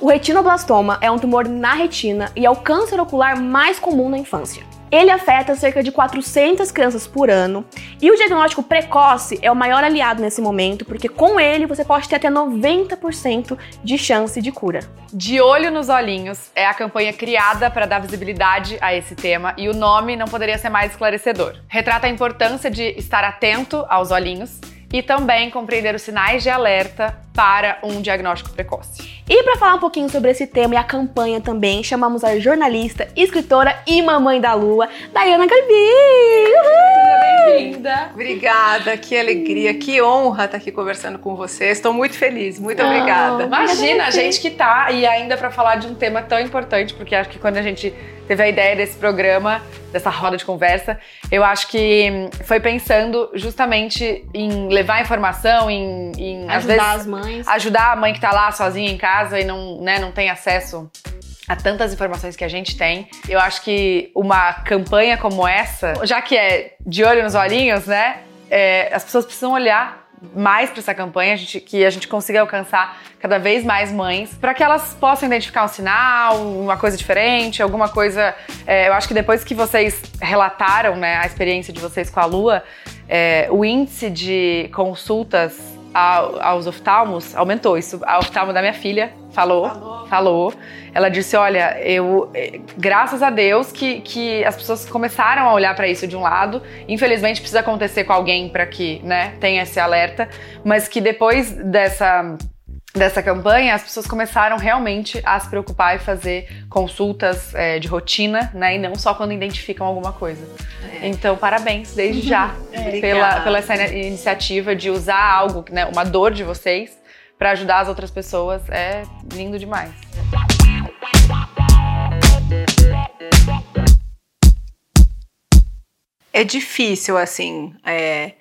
O retinoblastoma é um tumor na retina e é o câncer ocular mais comum na infância. Ele afeta cerca de 400 crianças por ano e o diagnóstico precoce é o maior aliado nesse momento, porque com ele você pode ter até 90% de chance de cura. De Olho nos Olhinhos é a campanha criada para dar visibilidade a esse tema e o nome não poderia ser mais esclarecedor. Retrata a importância de estar atento aos olhinhos e também compreender os sinais de alerta para um diagnóstico precoce. E para falar um pouquinho sobre esse tema e a campanha também, chamamos a jornalista, escritora e mamãe da lua, Dayana Gabi. Seja bem-vinda. Obrigada, que alegria, que honra estar aqui conversando com você. Estou muito feliz, muito oh, obrigada. Imagina, a gente que tá e ainda para falar de um tema tão importante, porque acho que quando a gente teve a ideia desse programa, dessa roda de conversa, eu acho que foi pensando justamente em levar informação, em, em ajudar às vezes, as mães Ajudar a mãe que tá lá sozinha em casa e não, né, não tem acesso a tantas informações que a gente tem. Eu acho que uma campanha como essa, já que é de olho nos olhinhos, né? É, as pessoas precisam olhar mais para essa campanha, a gente, que a gente consiga alcançar cada vez mais mães, para que elas possam identificar um sinal, uma coisa diferente, alguma coisa. É, eu acho que depois que vocês relataram né, a experiência de vocês com a Lua, é, o índice de consultas aos oftalmos aumentou. Isso, a oftalmo da minha filha falou, falou, falou. Ela disse: Olha, eu, eh, graças a Deus que, que as pessoas começaram a olhar para isso de um lado. Infelizmente precisa acontecer com alguém para que, né, tenha esse alerta, mas que depois dessa dessa campanha, as pessoas começaram realmente a se preocupar e fazer consultas é, de rotina, né? E não só quando identificam alguma coisa. É. Então, parabéns desde já é. pela, pela essa iniciativa de usar algo, né, uma dor de vocês, para ajudar as outras pessoas. É lindo demais. É difícil, assim, é,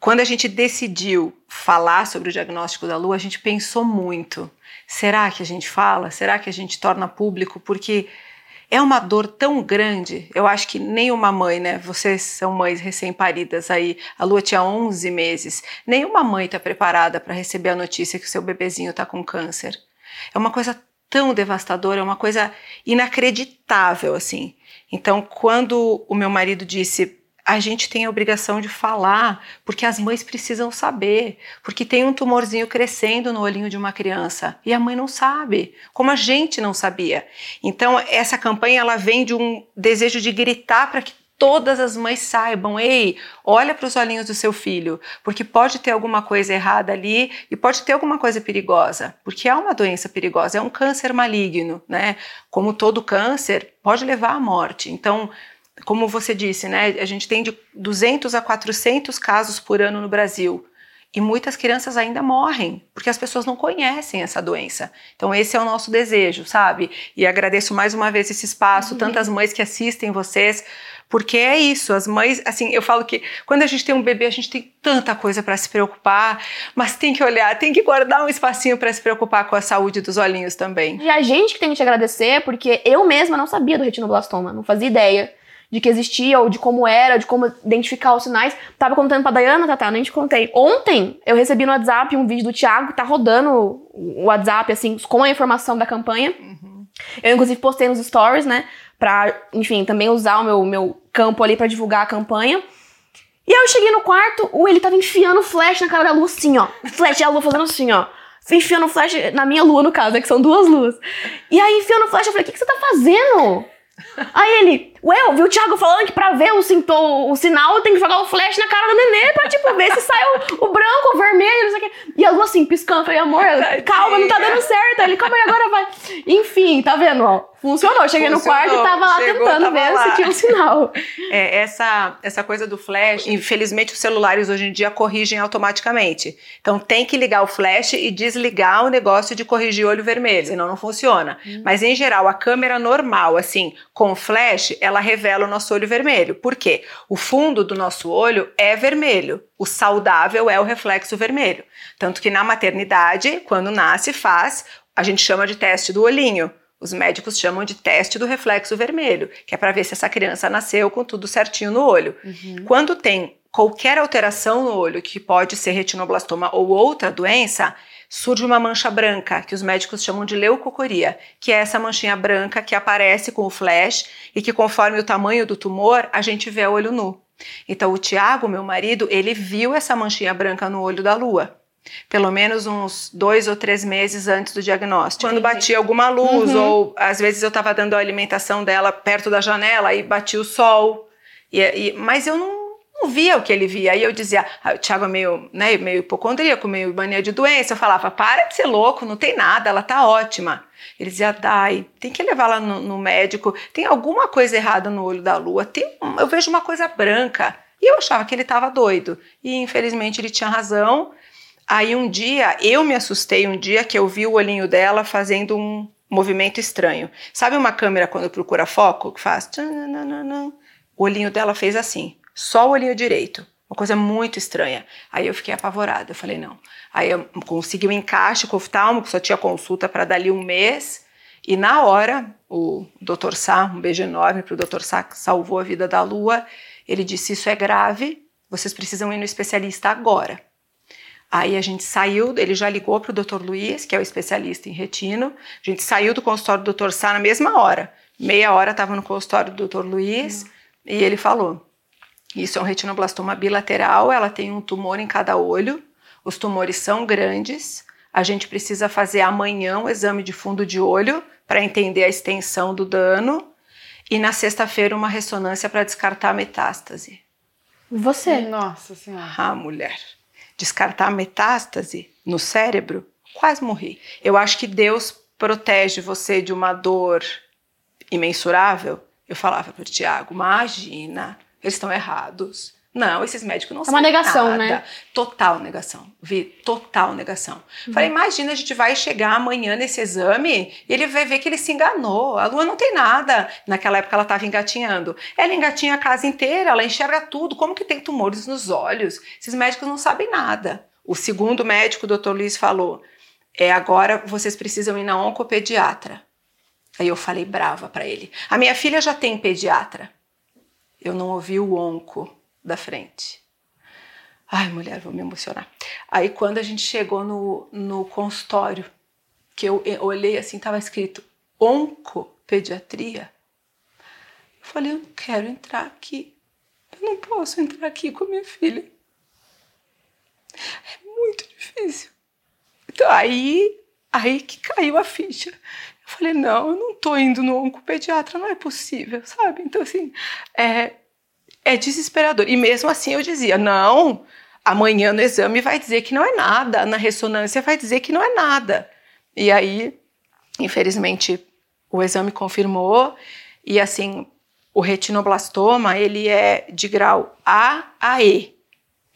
quando a gente decidiu falar sobre o diagnóstico da lua, a gente pensou muito. Será que a gente fala? Será que a gente torna público? Porque é uma dor tão grande. Eu acho que nenhuma mãe, né? Vocês são mães recém-paridas aí. A lua tinha 11 meses. Nenhuma mãe está preparada para receber a notícia que o seu bebezinho está com câncer. É uma coisa tão devastadora, é uma coisa inacreditável, assim. Então, quando o meu marido disse a gente tem a obrigação de falar, porque as mães precisam saber, porque tem um tumorzinho crescendo no olhinho de uma criança e a mãe não sabe, como a gente não sabia. Então essa campanha ela vem de um desejo de gritar para que todas as mães saibam, ei, olha para os olhinhos do seu filho, porque pode ter alguma coisa errada ali e pode ter alguma coisa perigosa, porque é uma doença perigosa, é um câncer maligno, né? Como todo câncer, pode levar à morte. Então, como você disse, né, a gente tem de 200 a 400 casos por ano no Brasil. E muitas crianças ainda morrem, porque as pessoas não conhecem essa doença. Então, esse é o nosso desejo, sabe? E agradeço mais uma vez esse espaço, uhum. tantas mães que assistem vocês, porque é isso, as mães, assim, eu falo que quando a gente tem um bebê, a gente tem tanta coisa para se preocupar, mas tem que olhar, tem que guardar um espacinho para se preocupar com a saúde dos olhinhos também. E a gente que tem que te agradecer, porque eu mesma não sabia do retinoblastoma, não fazia ideia de que existia, ou de como era, de como identificar os sinais. Tava contando pra Dayana, Tata, nem te contei. Ontem eu recebi no WhatsApp um vídeo do Thiago, tá rodando o WhatsApp, assim, com a informação da campanha. Uhum. Eu, inclusive, postei nos stories, né? Pra, enfim, também usar o meu, meu campo ali para divulgar a campanha. E aí eu cheguei no quarto, o ele tava enfiando flash na cara da lua, assim, ó. Flash, a lua fazendo assim, ó. Enfiando flash na minha lua, no caso, né, que são duas luas. E aí, enfiando flash, eu falei, o que, que você tá fazendo? Aí ele, ué, eu vi o Thiago falando que pra ver o, sintoma, o sinal tem que jogar o flash na cara do nenê pra, tipo, ver se sai o, o branco, o vermelho, não sei o quê. E a lua assim, piscando, eu falei, amor, calma, não tá dando certo. Ele, calma aí, agora vai. Enfim, tá vendo, ó? Funcionou. Cheguei Funcionou. no quarto e tava lá Chegou, tentando tava ver lá. se tinha um sinal. É, essa, essa coisa do flash, infelizmente os celulares hoje em dia corrigem automaticamente. Então tem que ligar o flash e desligar o negócio de corrigir olho vermelho, senão não funciona. Hum. Mas em geral, a câmera normal, assim, com flash, ela revela o nosso olho vermelho. Por quê? O fundo do nosso olho é vermelho. O saudável é o reflexo vermelho. Tanto que na maternidade, quando nasce, faz, a gente chama de teste do olhinho os médicos chamam de teste do reflexo vermelho, que é para ver se essa criança nasceu com tudo certinho no olho. Uhum. Quando tem qualquer alteração no olho, que pode ser retinoblastoma ou outra doença, surge uma mancha branca, que os médicos chamam de leucocoria, que é essa manchinha branca que aparece com o flash e que conforme o tamanho do tumor, a gente vê a olho nu. Então o Tiago, meu marido, ele viu essa manchinha branca no olho da lua. Pelo menos uns dois ou três meses antes do diagnóstico. Quando batia alguma luz, uhum. ou às vezes eu estava dando a alimentação dela perto da janela e batia o sol. E, e, mas eu não, via o que ele via. Aí eu dizia, ah, o Thiago é meio, né, meio hipocondríaco, meio mania de doença. Eu falava, para de ser louco, não tem nada, ela tá ótima. Ele dizia, Dai, tem que levar lá no, no, médico, tem alguma coisa errada no olho da lua, tem, eu vejo uma coisa branca. E eu achava que ele estava doido. E infelizmente ele tinha razão. Aí um dia, eu me assustei um dia que eu vi o olhinho dela fazendo um movimento estranho. Sabe uma câmera quando procura foco, que faz... O olhinho dela fez assim só o olhinho direito. Uma coisa muito estranha. Aí eu fiquei apavorada. Eu falei, não. Aí eu consegui um encaixe com o oftalmo, só tinha consulta para dali um mês. E na hora, o Dr. Sá, um beijo enorme para o Dr. Sá, que salvou a vida da Lua, ele disse: Isso é grave, vocês precisam ir no especialista agora. Aí a gente saiu, ele já ligou para o Dr. Luiz, que é o especialista em retino. A gente saiu do consultório do Dr. Sá na mesma hora. Meia hora estava no consultório do Dr. Luiz uhum. e ele falou: isso é um retinoblastoma bilateral, ela tem um tumor em cada olho. Os tumores são grandes. A gente precisa fazer amanhã um exame de fundo de olho para entender a extensão do dano e na sexta-feira uma ressonância para descartar a metástase. Você? Nossa Senhora. Ah, mulher. Descartar a metástase no cérebro? Quase morri. Eu acho que Deus protege você de uma dor imensurável. Eu falava para o Tiago, imagina, eles estão errados. Não, esses médicos não é uma negação, nada. né? Total negação. Vi, total negação. Uhum. Falei, imagina, a gente vai chegar amanhã nesse exame e ele vai ver que ele se enganou. A lua não tem nada. Naquela época ela estava engatinhando. Ela engatinha a casa inteira, ela enxerga tudo. Como que tem tumores nos olhos? Esses médicos não sabem nada. O segundo médico, o doutor Luiz, falou: é agora vocês precisam ir na oncopediatra. Aí eu falei brava para ele. A minha filha já tem pediatra eu não ouvi o onco da frente. Ai, mulher, vou me emocionar. Aí, quando a gente chegou no, no consultório, que eu olhei assim, estava escrito oncopediatria. Eu falei, eu não quero entrar aqui. Eu não posso entrar aqui com a minha filha. É muito difícil. Então, aí, aí que caiu a ficha. Falei, não, eu não tô indo no oncopediatra, não é possível, sabe? Então, assim, é, é desesperador. E mesmo assim eu dizia, não, amanhã no exame vai dizer que não é nada, na ressonância vai dizer que não é nada. E aí, infelizmente, o exame confirmou e assim, o retinoblastoma, ele é de grau A a E.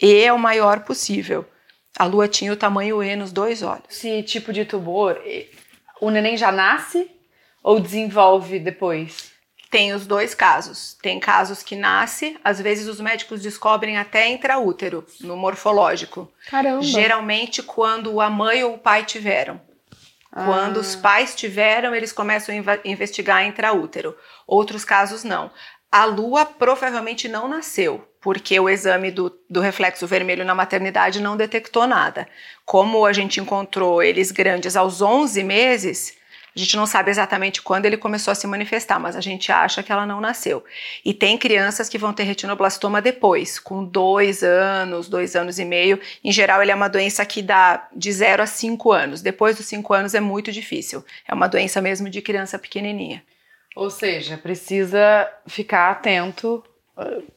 E é o maior possível. A lua tinha o tamanho E nos dois olhos. Esse tipo de tumor, o neném já nasce ou desenvolve depois? Tem os dois casos. Tem casos que nasce, às vezes os médicos descobrem até intraútero, no morfológico. Caramba. Geralmente quando a mãe ou o pai tiveram. Ah. Quando os pais tiveram, eles começam a investigar intraútero. Outros casos não. A lua provavelmente não nasceu, porque o exame do, do reflexo vermelho na maternidade não detectou nada. Como a gente encontrou eles grandes aos 11 meses, a gente não sabe exatamente quando ele começou a se manifestar, mas a gente acha que ela não nasceu. E tem crianças que vão ter retinoblastoma depois, com dois anos, dois anos e meio. Em geral, ele é uma doença que dá de zero a cinco anos. Depois dos cinco anos é muito difícil. É uma doença mesmo de criança pequenininha. Ou seja, precisa ficar atento,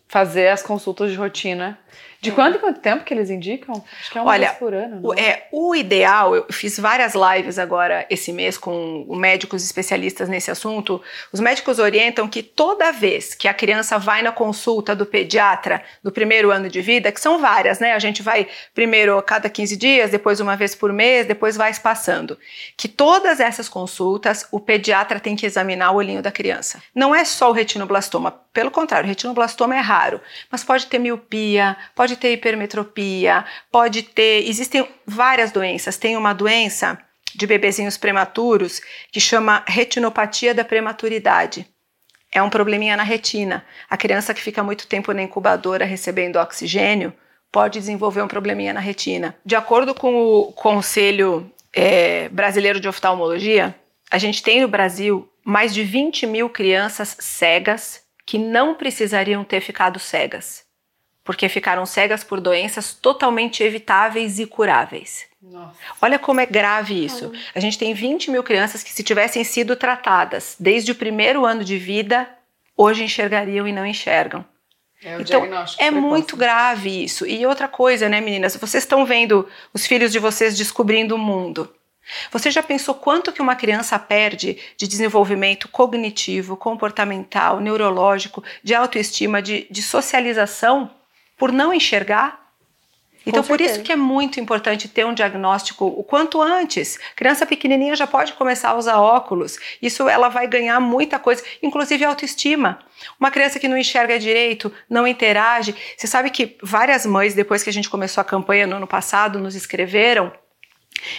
fazer as consultas de rotina. De é. quanto em quanto tempo que eles indicam? Acho que é uma Olha, vez por ano. O, é, o ideal, eu fiz várias lives agora esse mês com médicos especialistas nesse assunto. Os médicos orientam que toda vez que a criança vai na consulta do pediatra do primeiro ano de vida, que são várias, né? A gente vai primeiro a cada 15 dias, depois uma vez por mês, depois vai espaçando. Que todas essas consultas, o pediatra tem que examinar o olhinho da criança. Não é só o retinoblastoma, pelo contrário, o retinoblastoma é raro, mas pode ter miopia, pode pode ter hipermetropia, pode ter. Existem várias doenças. Tem uma doença de bebezinhos prematuros que chama retinopatia da prematuridade. É um probleminha na retina. A criança que fica muito tempo na incubadora recebendo oxigênio, pode desenvolver um probleminha na retina. De acordo com o Conselho é, Brasileiro de Oftalmologia, a gente tem no Brasil mais de 20 mil crianças cegas que não precisariam ter ficado cegas, porque ficaram cegas por doenças totalmente evitáveis e curáveis. Nossa. Olha como é grave isso. A gente tem 20 mil crianças que, se tivessem sido tratadas desde o primeiro ano de vida, hoje enxergariam e não enxergam. É então, é muito grave isso. E outra coisa, né, meninas? Vocês estão vendo os filhos de vocês descobrindo o mundo. Você já pensou quanto que uma criança perde de desenvolvimento cognitivo, comportamental, neurológico, de autoestima, de, de socialização, por não enxergar? Então, por isso que é muito importante ter um diagnóstico o quanto antes. Criança pequenininha já pode começar a usar óculos. Isso ela vai ganhar muita coisa, inclusive autoestima. Uma criança que não enxerga direito, não interage. Você sabe que várias mães, depois que a gente começou a campanha no ano passado, nos escreveram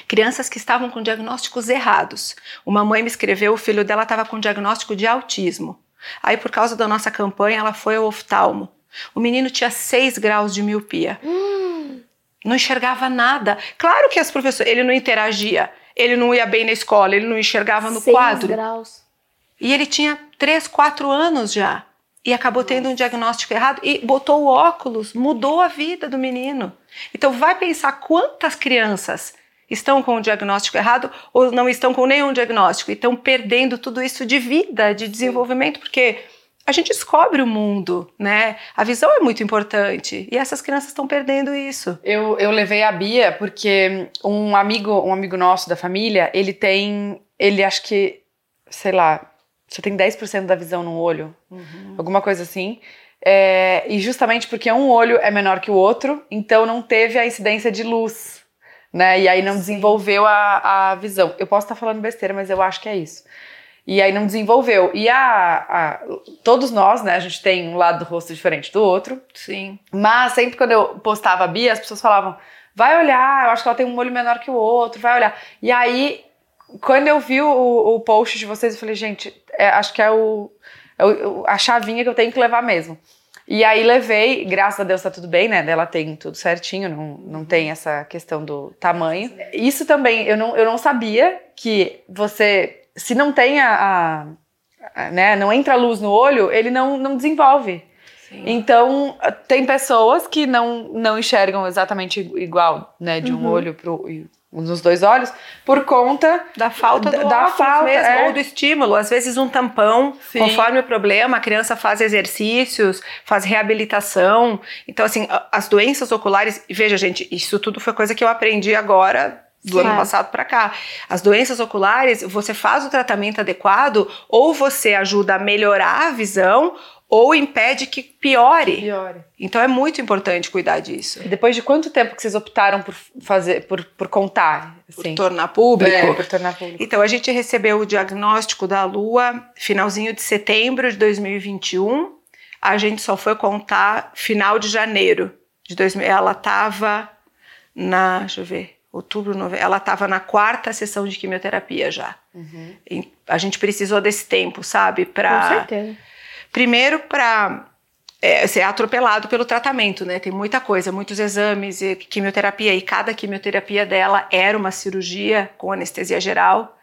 Crianças que estavam com diagnósticos errados. Uma mãe me escreveu, o filho dela estava com diagnóstico de autismo. Aí, por causa da nossa campanha, ela foi ao oftalmo. O menino tinha 6 graus de miopia. Hum. Não enxergava nada. Claro que as professoras, ele não interagia, ele não ia bem na escola, ele não enxergava no Seis quadro. graus. E ele tinha 3, 4 anos já. E acabou tendo um diagnóstico errado e botou o óculos, mudou a vida do menino. Então vai pensar quantas crianças estão com o diagnóstico errado ou não estão com nenhum diagnóstico e estão perdendo tudo isso de vida, de desenvolvimento, porque a gente descobre o mundo, né? A visão é muito importante e essas crianças estão perdendo isso. Eu, eu levei a Bia porque um amigo, um amigo nosso da família, ele tem, ele acho que, sei lá, só tem 10% da visão no olho, uhum. alguma coisa assim. É, e justamente porque um olho é menor que o outro, então não teve a incidência de luz, né? E aí não Sim. desenvolveu a, a visão. Eu posso estar falando besteira, mas eu acho que é isso. E aí não desenvolveu. E a, a, todos nós, né, a gente tem um lado do rosto diferente do outro. Sim. Mas sempre quando eu postava a Bia, as pessoas falavam: vai olhar, eu acho que ela tem um olho menor que o outro, vai olhar. E aí, quando eu vi o, o post de vocês, eu falei: gente, é, acho que é, o, é o, a chavinha que eu tenho que levar mesmo. E aí levei, graças a Deus tá tudo bem, né? Ela tem tudo certinho, não, não tem essa questão do tamanho. Isso também, eu não, eu não sabia que você se não tem a, a, a, né, não entra luz no olho, ele não, não desenvolve. Sim. Então, tem pessoas que não, não enxergam exatamente igual, né, de um uhum. olho pro nos dois olhos, por conta da falta do da falta mesmo, é. ou do estímulo. Às vezes um tampão, Sim. conforme o problema, a criança faz exercícios, faz reabilitação. Então, assim, as doenças oculares, veja, gente, isso tudo foi coisa que eu aprendi agora do ano passado para cá. As doenças oculares, você faz o tratamento adequado, ou você ajuda a melhorar a visão, ou impede que piore. piore. Então é muito importante cuidar disso. E depois de quanto tempo que vocês optaram por fazer, por, por contar? Assim? Por tornar público? É, por tornar público. Então a gente recebeu o diagnóstico da Lua finalzinho de setembro de 2021. A gente só foi contar final de janeiro de 2000. Ela estava na, deixa eu ver, outubro, novembro, ela estava na quarta sessão de quimioterapia já. Uhum. a gente precisou desse tempo, sabe? Pra, Com certeza. Primeiro, para é, ser atropelado pelo tratamento, né? Tem muita coisa, muitos exames, e quimioterapia, e cada quimioterapia dela era uma cirurgia com anestesia geral.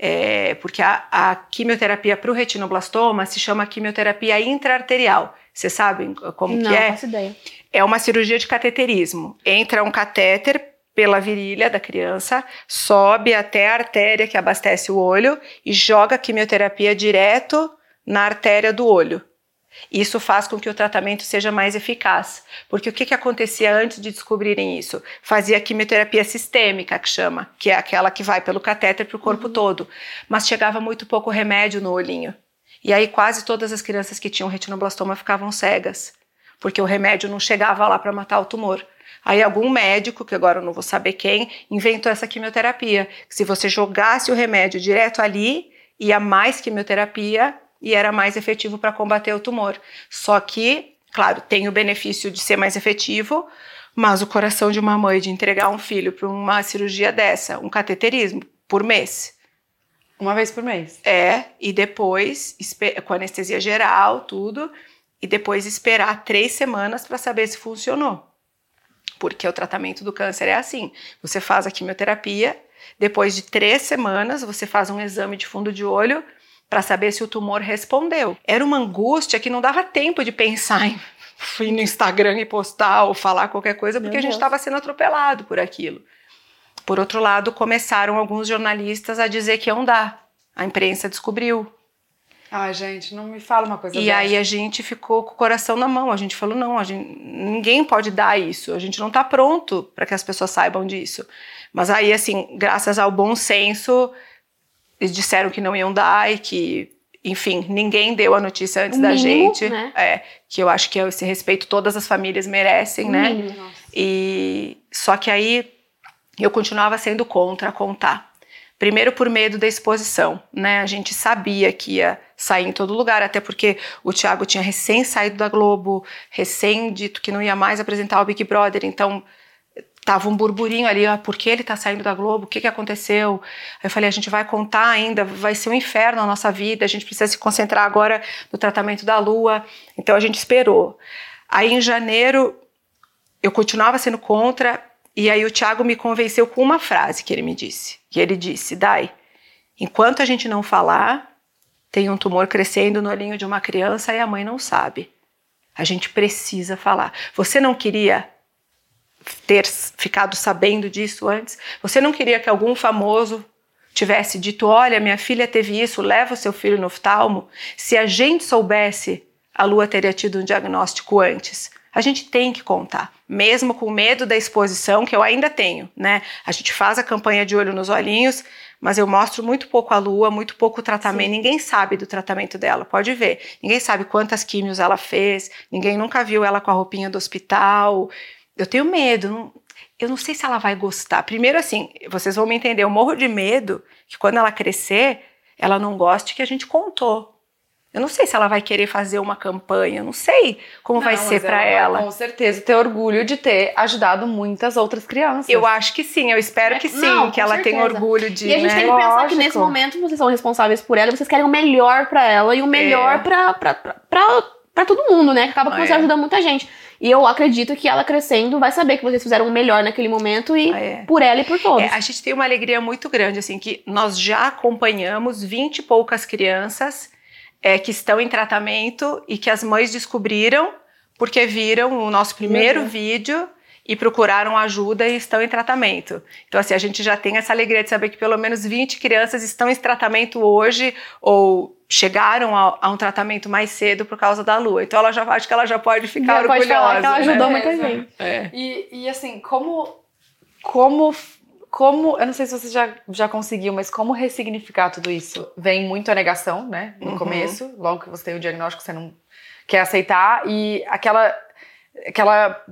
É, porque a, a quimioterapia para o retinoblastoma se chama quimioterapia intraarterial. Vocês sabem como Não, que é? Não, faço ideia. É uma cirurgia de cateterismo. Entra um catéter pela virilha da criança, sobe até a artéria que abastece o olho e joga a quimioterapia direto na artéria do olho. Isso faz com que o tratamento seja mais eficaz. Porque o que, que acontecia antes de descobrirem isso? Fazia quimioterapia sistêmica, que chama, que é aquela que vai pelo catéter para o corpo uhum. todo. Mas chegava muito pouco remédio no olhinho. E aí quase todas as crianças que tinham retinoblastoma ficavam cegas, porque o remédio não chegava lá para matar o tumor. Aí algum médico, que agora eu não vou saber quem, inventou essa quimioterapia. Que se você jogasse o remédio direto ali, ia mais quimioterapia e era mais efetivo para combater o tumor. Só que, claro, tem o benefício de ser mais efetivo, mas o coração de uma mãe de entregar um filho para uma cirurgia dessa, um cateterismo, por mês. Uma vez por mês? É, e depois, com anestesia geral, tudo, e depois esperar três semanas para saber se funcionou. Porque o tratamento do câncer é assim: você faz a quimioterapia, depois de três semanas você faz um exame de fundo de olho para saber se o tumor respondeu. Era uma angústia que não dava tempo de pensar em ir no Instagram e postar ou falar qualquer coisa, porque Meu a gente estava sendo atropelado por aquilo. Por outro lado, começaram alguns jornalistas a dizer que iam dar. A imprensa descobriu, Ai, gente, não me fala uma coisa E dessa. aí a gente ficou com o coração na mão. A gente falou: não, a gente, ninguém pode dar isso. A gente não está pronto para que as pessoas saibam disso. Mas aí, assim, graças ao bom senso, eles disseram que não iam dar e que, enfim, ninguém deu a notícia antes o da mínimo, gente. Né? É, que eu acho que esse respeito todas as famílias merecem, o né? Mínimo, e só que aí eu continuava sendo contra contar. Primeiro por medo da exposição, né? A gente sabia que ia sair em todo lugar, até porque o Thiago tinha recém saído da Globo, recém dito que não ia mais apresentar o Big Brother, então tava um burburinho ali, ah, por que ele tá saindo da Globo? O que que aconteceu? Eu falei, a gente vai contar ainda, vai ser um inferno a nossa vida, a gente precisa se concentrar agora no tratamento da Lua. Então a gente esperou. Aí em janeiro eu continuava sendo contra, e aí o Thiago me convenceu com uma frase que ele me disse. Que ele disse: Dai, enquanto a gente não falar, tem um tumor crescendo no olhinho de uma criança e a mãe não sabe. A gente precisa falar. Você não queria ter ficado sabendo disso antes? Você não queria que algum famoso tivesse dito: Olha, minha filha teve isso, leva o seu filho no oftalmo? Se a gente soubesse, a Lua teria tido um diagnóstico antes a gente tem que contar, mesmo com medo da exposição que eu ainda tenho, né? A gente faz a campanha de olho nos olhinhos, mas eu mostro muito pouco a lua, muito pouco o tratamento. Sim. Ninguém sabe do tratamento dela, pode ver. Ninguém sabe quantas químios ela fez, ninguém nunca viu ela com a roupinha do hospital. Eu tenho medo, não, eu não sei se ela vai gostar. Primeiro, assim, vocês vão me entender, eu morro de medo que quando ela crescer, ela não goste que a gente contou. Eu não sei se ela vai querer fazer uma campanha, não sei como não, vai ser para ela. Com certeza ter orgulho de ter ajudado muitas outras crianças. Eu acho que sim, eu espero é, que sim, não, que ela certeza. tenha orgulho de. E a gente né? tem que pensar Lógico. que nesse momento vocês são responsáveis por ela, vocês querem o melhor para ela e o melhor é. pra, pra, todo mundo, né? Que acaba que é. você ajuda muita gente. E eu acredito que ela crescendo vai saber que vocês fizeram o melhor naquele momento e é. por ela e por todos. É, a gente tem uma alegria muito grande, assim, que nós já acompanhamos vinte e poucas crianças é, que estão em tratamento e que as mães descobriram porque viram o nosso primeiro uhum. vídeo e procuraram ajuda e estão em tratamento. Então, assim, a gente já tem essa alegria de saber que pelo menos 20 crianças estão em tratamento hoje ou chegaram a, a um tratamento mais cedo por causa da lua. Então, ela já acho que ela já pode ficar já orgulhosa. Pode falar que ela ajudou né? muita gente. É. E, e assim, como, como como, eu não sei se você já, já conseguiu, mas como ressignificar tudo isso? Vem muito a negação, né? No uhum. começo, logo que você tem o diagnóstico, você não quer aceitar. E aquela, aquela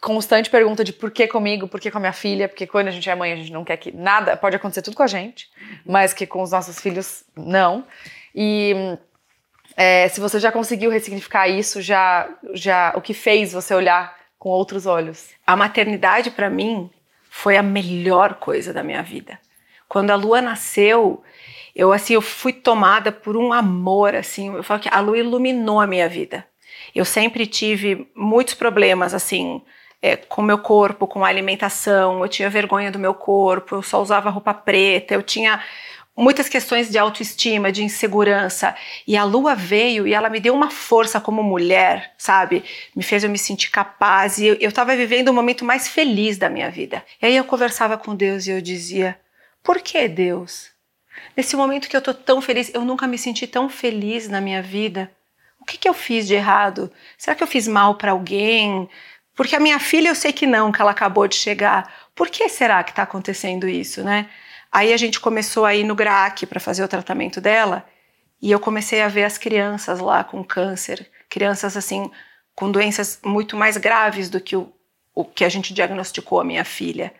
constante pergunta de por que comigo, por que com a minha filha, porque quando a gente é mãe a gente não quer que nada, pode acontecer tudo com a gente, mas que com os nossos filhos não. E é, se você já conseguiu ressignificar isso, já, já o que fez você olhar com outros olhos? A maternidade para mim foi a melhor coisa da minha vida. Quando a Lua nasceu, eu assim, eu fui tomada por um amor assim, eu falo que a Lua iluminou a minha vida. Eu sempre tive muitos problemas assim, é, com meu corpo, com a alimentação, eu tinha vergonha do meu corpo, eu só usava roupa preta, eu tinha muitas questões de autoestima, de insegurança. E a lua veio e ela me deu uma força como mulher, sabe? Me fez eu me sentir capaz e eu estava vivendo o um momento mais feliz da minha vida. E aí eu conversava com Deus e eu dizia: Por que Deus? Nesse momento que eu tô tão feliz, eu nunca me senti tão feliz na minha vida. O que, que eu fiz de errado? Será que eu fiz mal para alguém? Porque a minha filha eu sei que não, que ela acabou de chegar. Por que será que está acontecendo isso, né? Aí a gente começou a ir no GRAC para fazer o tratamento dela e eu comecei a ver as crianças lá com câncer, crianças assim com doenças muito mais graves do que o, o que a gente diagnosticou a minha filha.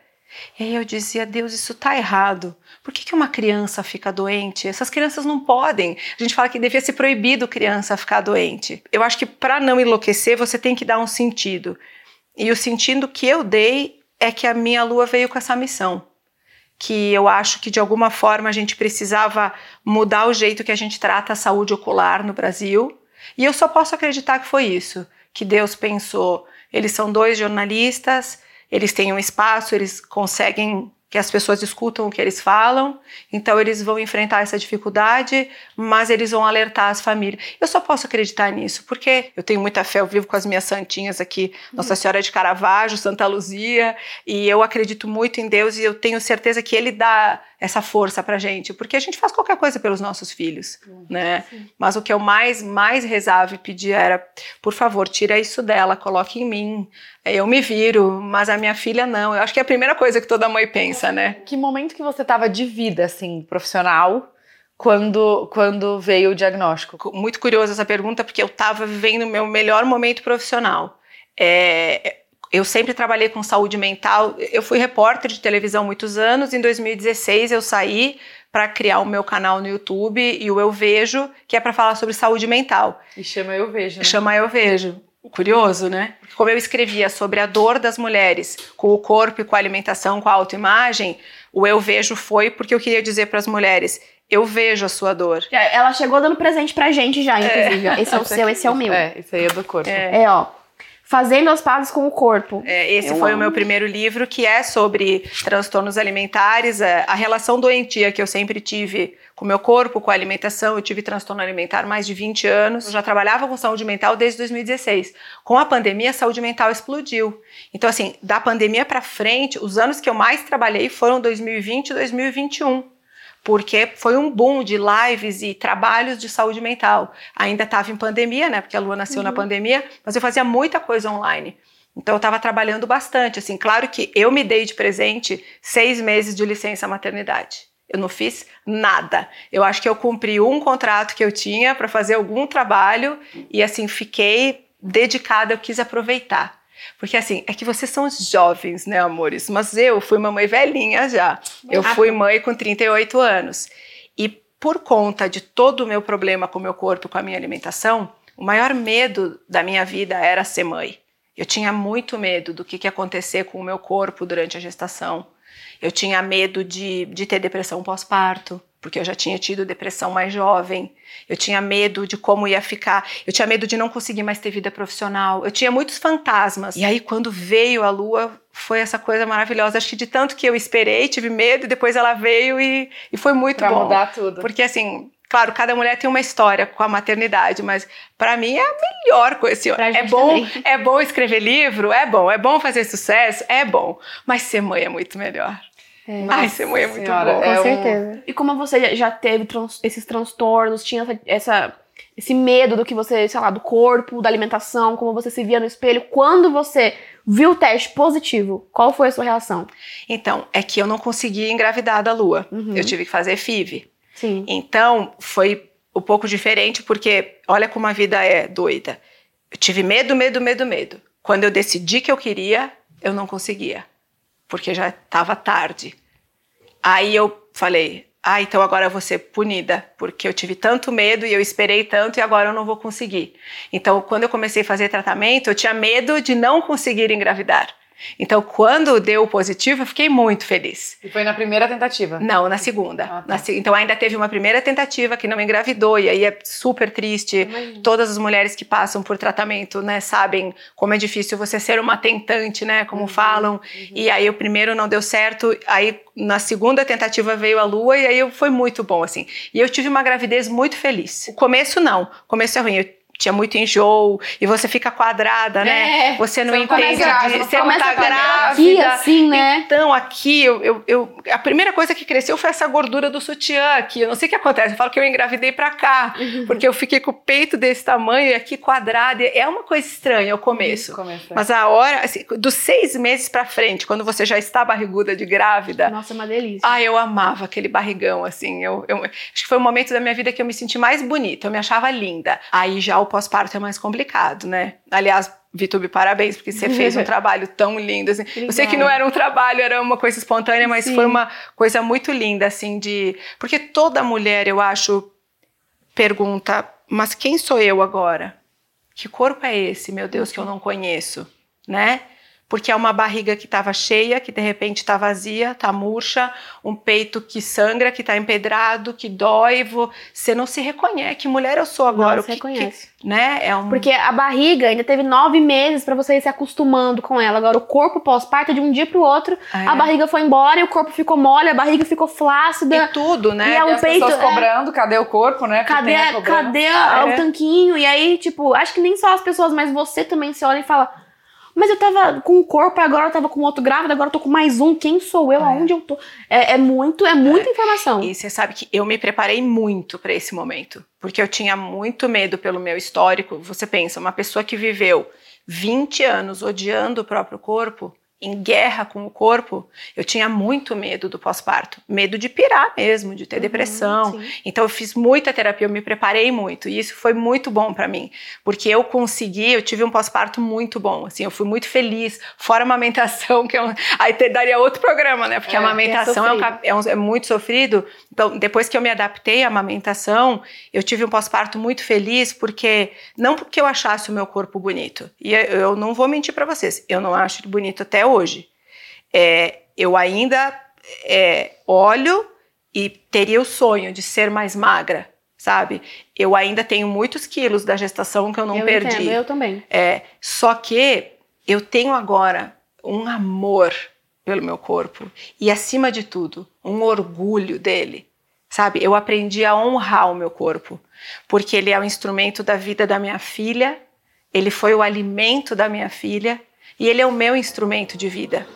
E aí eu dizia, Deus, isso está errado. Por que, que uma criança fica doente? Essas crianças não podem. A gente fala que devia ser proibido criança ficar doente. Eu acho que para não enlouquecer, você tem que dar um sentido. E o sentido que eu dei é que a minha lua veio com essa missão que eu acho que de alguma forma a gente precisava mudar o jeito que a gente trata a saúde ocular no Brasil. E eu só posso acreditar que foi isso, que Deus pensou. Eles são dois jornalistas, eles têm um espaço, eles conseguem que as pessoas escutam o que eles falam, então eles vão enfrentar essa dificuldade, mas eles vão alertar as famílias. Eu só posso acreditar nisso, porque eu tenho muita fé, eu vivo com as minhas santinhas aqui, Nossa Senhora de Caravaggio, Santa Luzia, e eu acredito muito em Deus e eu tenho certeza que Ele dá essa força pra gente, porque a gente faz qualquer coisa pelos nossos filhos, né? Mas o que eu mais, mais rezava e pedia era, por favor, tira isso dela, coloque em mim, eu me viro, mas a minha filha não. Eu acho que é a primeira coisa que toda mãe pensa, né? Que momento que você tava de vida, assim, profissional, quando, quando veio o diagnóstico? Muito curiosa essa pergunta, porque eu tava vivendo o meu melhor momento profissional. É, eu sempre trabalhei com saúde mental. Eu fui repórter de televisão muitos anos. Em 2016 eu saí para criar o meu canal no YouTube e o Eu Vejo, que é para falar sobre saúde mental. E chama Eu Vejo. Né? Chama Eu Vejo. Curioso, né? Como eu escrevia sobre a dor das mulheres com o corpo e com a alimentação, com a autoimagem, o Eu Vejo foi porque eu queria dizer para as mulheres: eu vejo a sua dor. Ela chegou dando presente pra gente já, inclusive. É. Esse é o seu, esse é o meu. É, esse aí é do corpo. É, é ó. Fazendo as pazes com o corpo. É, esse eu foi amo. o meu primeiro livro, que é sobre transtornos alimentares, é, a relação doentia que eu sempre tive com o meu corpo, com a alimentação. Eu tive transtorno alimentar mais de 20 anos. Eu já trabalhava com saúde mental desde 2016. Com a pandemia, a saúde mental explodiu. Então, assim, da pandemia para frente, os anos que eu mais trabalhei foram 2020 e 2021 porque foi um boom de lives e trabalhos de saúde mental. Ainda estava em pandemia, né? Porque a Lua nasceu uhum. na pandemia, mas eu fazia muita coisa online. Então eu estava trabalhando bastante. Assim, claro que eu me dei de presente seis meses de licença maternidade. Eu não fiz nada. Eu acho que eu cumpri um contrato que eu tinha para fazer algum trabalho e assim fiquei dedicada. Eu quis aproveitar. Porque assim, é que vocês são jovens, né, amores? Mas eu fui uma mãe velhinha já. Eu fui mãe com 38 anos. E por conta de todo o meu problema com o meu corpo, com a minha alimentação, o maior medo da minha vida era ser mãe. Eu tinha muito medo do que, que ia acontecer com o meu corpo durante a gestação. Eu tinha medo de, de ter depressão pós-parto porque eu já tinha tido depressão mais jovem, eu tinha medo de como ia ficar, eu tinha medo de não conseguir mais ter vida profissional, eu tinha muitos fantasmas. E aí, quando veio a lua, foi essa coisa maravilhosa. Acho que de tanto que eu esperei, tive medo, e depois ela veio e, e foi muito pra bom. mudar tudo. Porque assim. Claro, cada mulher tem uma história com a maternidade, mas para mim é a melhor coisa. Assim, é bom, também. é bom escrever livro, é bom, é bom fazer sucesso, é bom, mas ser mãe é muito melhor. É. Ai, ser mãe é muito Senhora, bom. Com é certeza. Um... E como você já teve trans esses transtornos, tinha essa, essa, esse medo do que você, sei lá, do corpo, da alimentação, como você se via no espelho, quando você viu o teste positivo, qual foi a sua reação? Então, é que eu não consegui engravidar da Lua. Uhum. Eu tive que fazer FIV. Sim. Então, foi um pouco diferente, porque olha como a vida é doida. Eu tive medo, medo, medo, medo. Quando eu decidi que eu queria, eu não conseguia porque já estava tarde. Aí eu falei: ah, então agora eu vou ser punida, porque eu tive tanto medo e eu esperei tanto e agora eu não vou conseguir. Então, quando eu comecei a fazer tratamento, eu tinha medo de não conseguir engravidar. Então, quando deu positivo, eu fiquei muito feliz. E foi na primeira tentativa? Não, na segunda. Ah, tá. na, então, ainda teve uma primeira tentativa que não engravidou, e aí é super triste. Todas as mulheres que passam por tratamento, né, sabem como é difícil você ser uma tentante, né, como uhum, falam. Uhum. E aí, o primeiro não deu certo, aí na segunda tentativa veio a lua, e aí foi muito bom, assim. E eu tive uma gravidez muito feliz. O começo, não. O começo é ruim. Eu tinha muito enjoo, e você fica quadrada, né? É, você não entende, grávida, você não tá grávida. Aqui, assim, né? Então, aqui, eu, eu, eu, a primeira coisa que cresceu foi essa gordura do sutiã aqui. Eu não sei o que acontece, eu falo que eu engravidei pra cá, uhum. porque eu fiquei com o peito desse tamanho e aqui quadrado. É uma coisa estranha o começo. começo é. Mas a hora, assim, dos seis meses pra frente, quando você já está barriguda de grávida. Nossa, é uma delícia. Ah, eu amava aquele barrigão, assim. Eu, eu, acho que foi o momento da minha vida que eu me senti mais bonita, eu me achava linda. Aí já o pós-parto é mais complicado, né? Aliás, Vitube, parabéns, porque você fez um trabalho tão lindo. Assim. Eu sei que não era um trabalho, era uma coisa espontânea, mas Sim. foi uma coisa muito linda, assim, de. Porque toda mulher, eu acho, pergunta: mas quem sou eu agora? Que corpo é esse, meu Deus, que eu não conheço, né? Porque é uma barriga que estava cheia, que de repente está vazia, está murcha, um peito que sangra, que está empedrado, que dói, você não se reconhece. Que mulher eu sou agora? Não se reconhece. Que, né? É um... Porque a barriga ainda teve nove meses para você ir se acostumando com ela. Agora, o corpo pós-parto, de um dia pro outro, é. a barriga foi embora e o corpo ficou mole, a barriga ficou flácida. E tudo, né? E é um e as peito. pessoas cobrando, cadê o corpo, né? Cadê, cadê é. o tanquinho? E aí, tipo, acho que nem só as pessoas, mas você também se olha e fala mas eu tava com um corpo, agora eu tava com outro grávida, agora eu tô com mais um. Quem sou eu? É. Aonde eu tô? É, é muito, é muita é. informação. E você sabe que eu me preparei muito para esse momento, porque eu tinha muito medo pelo meu histórico. Você pensa, uma pessoa que viveu 20 anos odiando o próprio corpo, em guerra com o corpo, eu tinha muito medo do pós-parto, medo de pirar mesmo, de ter uhum, depressão. Sim. Então eu fiz muita terapia, eu me preparei muito e isso foi muito bom para mim, porque eu consegui, eu tive um pós-parto muito bom, assim, eu fui muito feliz, fora a amamentação, que é aí te, daria outro programa, né? Porque é, a amamentação é, é, é, um, é, muito sofrido. Então, depois que eu me adaptei à amamentação, eu tive um pós-parto muito feliz, porque não porque eu achasse o meu corpo bonito. E eu, não vou mentir para vocês, eu não acho ele bonito até hoje. É, eu ainda é, olho e teria o sonho de ser mais magra, sabe? Eu ainda tenho muitos quilos da gestação que eu não eu perdi. Entendo, eu também. É, só que eu tenho agora um amor pelo meu corpo e acima de tudo um orgulho dele, sabe? Eu aprendi a honrar o meu corpo porque ele é o instrumento da vida da minha filha, ele foi o alimento da minha filha e ele é o meu instrumento de vida.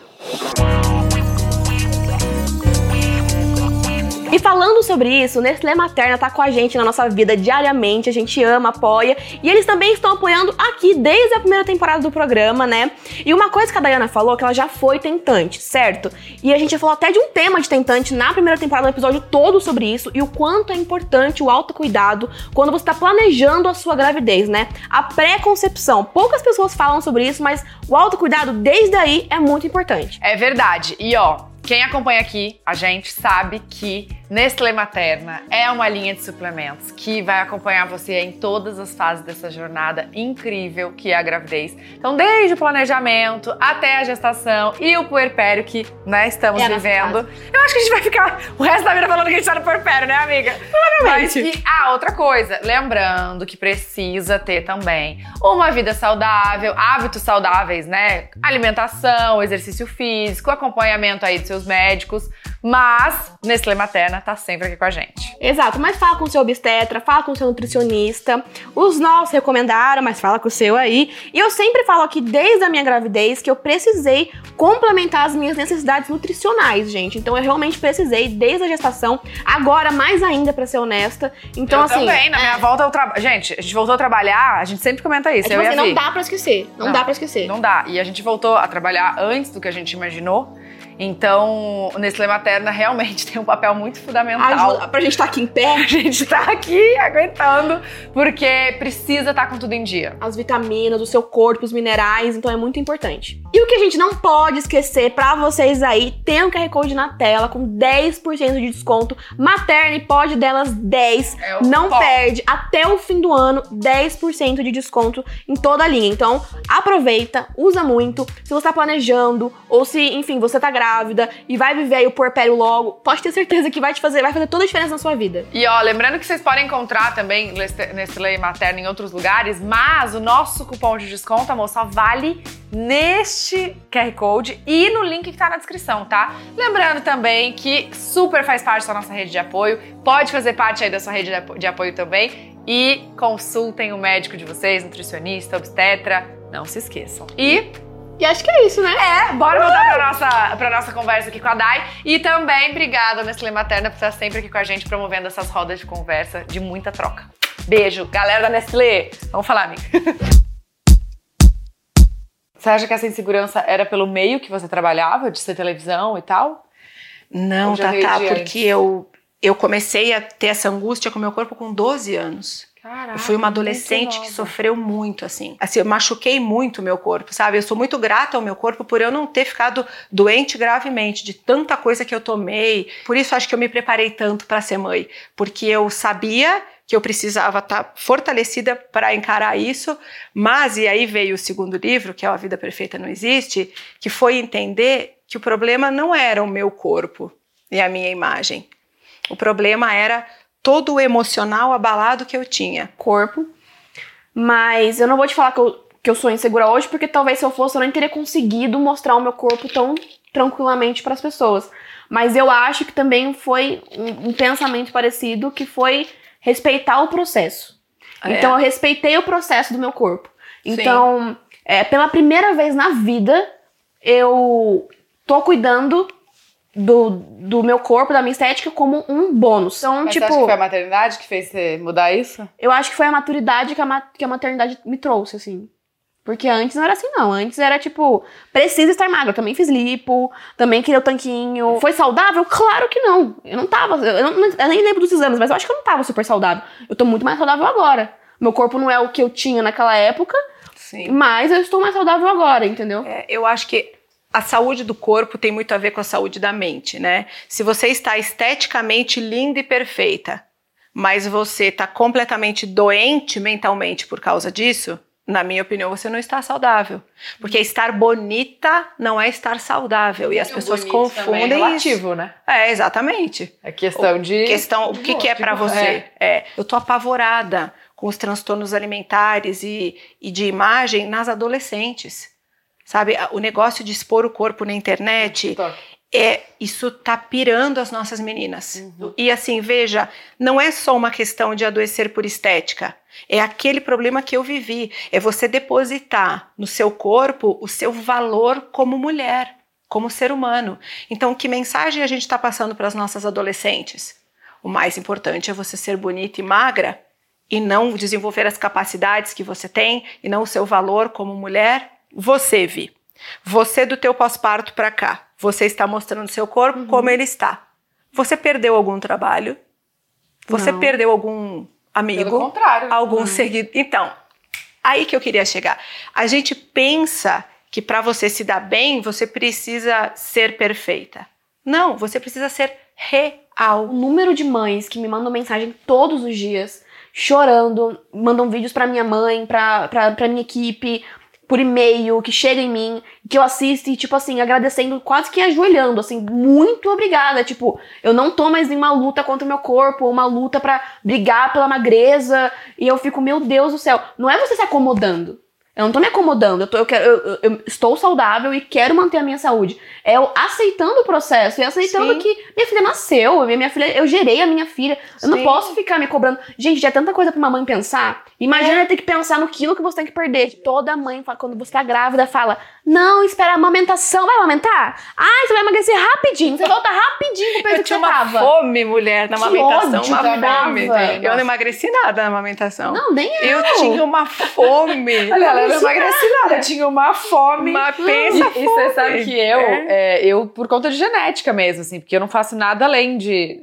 E falando sobre isso, Nestlé Materna tá com a gente na nossa vida diariamente, a gente ama, apoia, e eles também estão apoiando aqui desde a primeira temporada do programa, né? E uma coisa que a Dayana falou, que ela já foi tentante, certo? E a gente já falou até de um tema de tentante na primeira temporada, um episódio todo sobre isso, e o quanto é importante o autocuidado quando você tá planejando a sua gravidez, né? A pré-concepção. Poucas pessoas falam sobre isso, mas o autocuidado desde aí é muito importante. É verdade. E ó, quem acompanha aqui a gente sabe que Nestlé Materna é uma linha de suplementos que vai acompanhar você em todas as fases dessa jornada incrível que é a gravidez. Então, desde o planejamento até a gestação e o puerpério que né, estamos é vivendo. Eu acho que a gente vai ficar o resto da vida falando que a gente tá no puerpério, né, amiga? Provavelmente. E, ah, outra coisa, lembrando que precisa ter também uma vida saudável, hábitos saudáveis, né? Alimentação, exercício físico, acompanhamento aí dos seus seus médicos, mas Nestlé Materna tá sempre aqui com a gente. Exato, mas fala com o seu obstetra, fala com o seu nutricionista. Os nossos recomendaram, mas fala com o seu aí. E eu sempre falo aqui desde a minha gravidez que eu precisei complementar as minhas necessidades nutricionais, gente. Então eu realmente precisei desde a gestação, agora mais ainda para ser honesta. Então eu assim, também, na é... minha volta eu trabalho. Gente, a gente voltou a trabalhar, a gente sempre comenta isso. É tipo assim, não dá para esquecer. Não, não dá para esquecer. Não dá. E a gente voltou a trabalhar antes do que a gente imaginou. Então, o Nestlé Materna realmente tem um papel muito fundamental. Ajuda, pra gente estar tá aqui em pé. A gente tá aqui aguentando, porque precisa estar tá com tudo em dia. As vitaminas, o seu corpo, os minerais, então é muito importante. E o que a gente não pode esquecer pra vocês aí, tem um QR Code na tela com 10% de desconto. Materna e pode delas 10. É não perde até o fim do ano 10% de desconto em toda a linha. Então, aproveita, usa muito. Se você tá planejando ou se, enfim, você tá grávida grávida e vai viver aí o puerpério logo, pode ter certeza que vai te fazer, vai fazer toda a diferença na sua vida. E ó, lembrando que vocês podem encontrar também Nestlé Materna em outros lugares, mas o nosso cupom de desconto, amor, só vale neste QR Code e no link que tá na descrição, tá? Lembrando também que super faz parte da nossa rede de apoio, pode fazer parte aí da sua rede de apoio também e consultem o médico de vocês, nutricionista, obstetra, não se esqueçam. E e acho que é isso, né? É, bora voltar pra nossa, pra nossa conversa aqui com a Dai. E também, obrigada, Nestlé Materna, por estar sempre aqui com a gente, promovendo essas rodas de conversa de muita troca. Beijo, galera da Nestlé. Vamos falar, amiga. Você acha que essa insegurança era pelo meio que você trabalhava, de ser televisão e tal? Não, Tatá, tá, porque eu, eu comecei a ter essa angústia com o meu corpo com 12 anos. Caraca, Eu fui uma adolescente que sofreu muito, assim. Assim, eu machuquei muito o meu corpo, sabe? Eu sou muito grata ao meu corpo por eu não ter ficado doente gravemente de tanta coisa que eu tomei. Por isso acho que eu me preparei tanto para ser mãe, porque eu sabia que eu precisava estar fortalecida para encarar isso, mas e aí veio o segundo livro, que é A Vida Perfeita Não Existe, que foi entender que o problema não era o meu corpo e a minha imagem. O problema era todo o emocional abalado que eu tinha. corpo. Mas eu não vou te falar que eu, que eu sou insegura hoje, porque talvez se eu fosse, eu nem teria conseguido mostrar o meu corpo tão tranquilamente para as pessoas. Mas eu acho que também foi um, um pensamento parecido, que foi respeitar o processo. É. Então eu respeitei o processo do meu corpo. Então, é, pela primeira vez na vida, eu tô cuidando do, do meu corpo, da minha estética, como um bônus. Então, Mas tipo. você acha que foi a maternidade que fez você mudar isso? Eu acho que foi a maturidade que a, ma- que a maternidade me trouxe, assim. Porque antes não era assim, não. Antes era tipo, precisa estar magra. Eu também fiz lipo, também queria o tanquinho. Foi saudável? Claro que não. Eu não tava. Eu, não- eu nem lembro dos exames, mas eu acho que eu não tava super saudável. Eu tô muito mais saudável agora. Meu corpo não é o que eu tinha naquela época, Sim. mas eu estou mais saudável agora, entendeu? É, eu acho que a saúde do corpo tem muito a ver com a saúde da mente, né? Se você está esteticamente linda e perfeita, mas você está completamente doente mentalmente por causa disso, na minha opinião, você não está saudável. Porque estar bonita não é estar saudável. E as pessoas confundem é isso. relativo, né? É, exatamente. É questão de. Questão, o que, que é de para você? É, eu tô apavorada com os transtornos alimentares e, e de imagem nas adolescentes. Sabe, o negócio de expor o corpo na internet, é isso tá pirando as nossas meninas. E assim, veja, não é só uma questão de adoecer por estética. É aquele problema que eu vivi. É você depositar no seu corpo o seu valor como mulher, como ser humano. Então, que mensagem a gente está passando para as nossas adolescentes? O mais importante é você ser bonita e magra e não desenvolver as capacidades que você tem e não o seu valor como mulher. Você, Vi. Você do teu pós-parto para cá. Você está mostrando seu corpo como ele está. Você perdeu algum trabalho? Você Não. perdeu algum amigo? Pelo contrário. algum seguidor. Então, aí que eu queria chegar. A gente pensa que para você se dar bem, você precisa ser perfeita. Não, você precisa ser real. O número de mães que me mandam mensagem todos os dias, chorando, mandam vídeos pra minha mãe, pra minha equipe, por e-mail, que chega em mim, que eu assisto e, tipo assim, agradecendo, quase que ajoelhando, assim, muito obrigada. Tipo, eu não tô mais em uma luta contra o meu corpo, uma luta pra brigar pela magreza, e eu fico, meu Deus do céu, não é você se acomodando. Eu não tô me acomodando, eu, tô, eu, quero, eu- eu- estou saudável e quero manter a minha saúde. É eu aceitando o processo e aceitando Sim. que minha filha nasceu, minha, minha filha, eu gerei a minha filha. Eu não posso ficar me cobrando. Gente, já é tanta coisa pra uma mãe pensar. Imagina ter que pensar no quilo que você tem que perder. Toda mãe, quando você tá grávida, fala: Não, espera a amamentação. Vai amamentar? Ai, você vai emagrecer rapidinho. Você volta rapidinho pro peso Eu que tinha você uma tava. fome, mulher, na amamentação. ódio Uma fome. Eu não emagreci nada na amamentação. Não, nem eu. Eu tinha uma fome. Olha, ela não emagreci nada, tinha uma fome. Uma E, pensa e você sabe que eu, É. é, eu, por conta de genética mesmo, assim, porque eu não faço nada além de,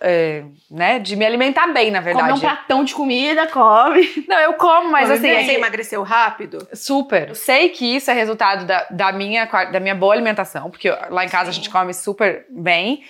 é, né, de me alimentar bem, na verdade. Come um pratão de comida, come. Não, eu como, mas Come assim, bem. é você emagreceu rápido? Super. Eu sei que isso é resultado da, da, minha, da minha boa alimentação, porque lá em casa a gente come super bem.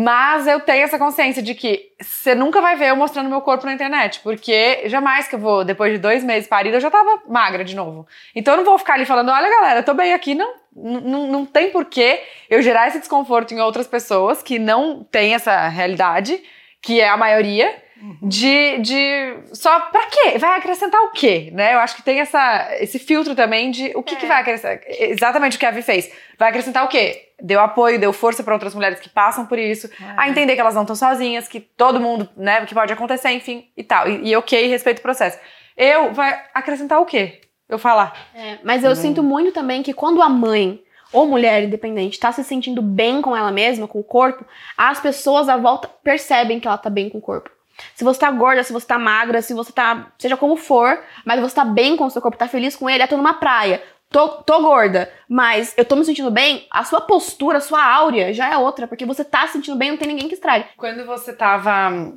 Mas eu tenho essa consciência de que você nunca vai ver eu mostrando meu corpo na internet, porque jamais que eu vou, depois de dois meses parida, eu já tava magra de novo. Então eu não vou ficar ali falando, olha galera, eu tô bem aqui, não. Não, não tem porquê eu gerar esse desconforto em outras pessoas que não têm essa realidade, que é a maioria, de, de. Só pra quê? Vai acrescentar o quê? Né? Eu acho que tem essa, esse filtro também de o que, que vai acrescentar. Exatamente o que a Vi fez. Vai acrescentar o quê? Deu apoio, deu força pra outras mulheres que passam por isso, a entender que elas não estão sozinhas, que todo mundo, né, que pode acontecer, enfim, e tal. E, e ok, respeito o processo. Eu, vai acrescentar o quê? Eu falar. É, mas eu sinto muito também que quando a mãe ou mulher independente tá se sentindo bem com ela mesma, com o corpo, as pessoas à volta percebem que ela tá bem com o corpo. Se você tá gorda, se você tá magra, se você tá. seja como for, mas você tá bem com o seu corpo, tá feliz com ele, eu tô numa praia. Tô, tô gorda, mas eu tô me sentindo bem, a sua postura, a sua áurea já é outra, porque você tá se sentindo bem, não tem ninguém que estrague. Quando você tava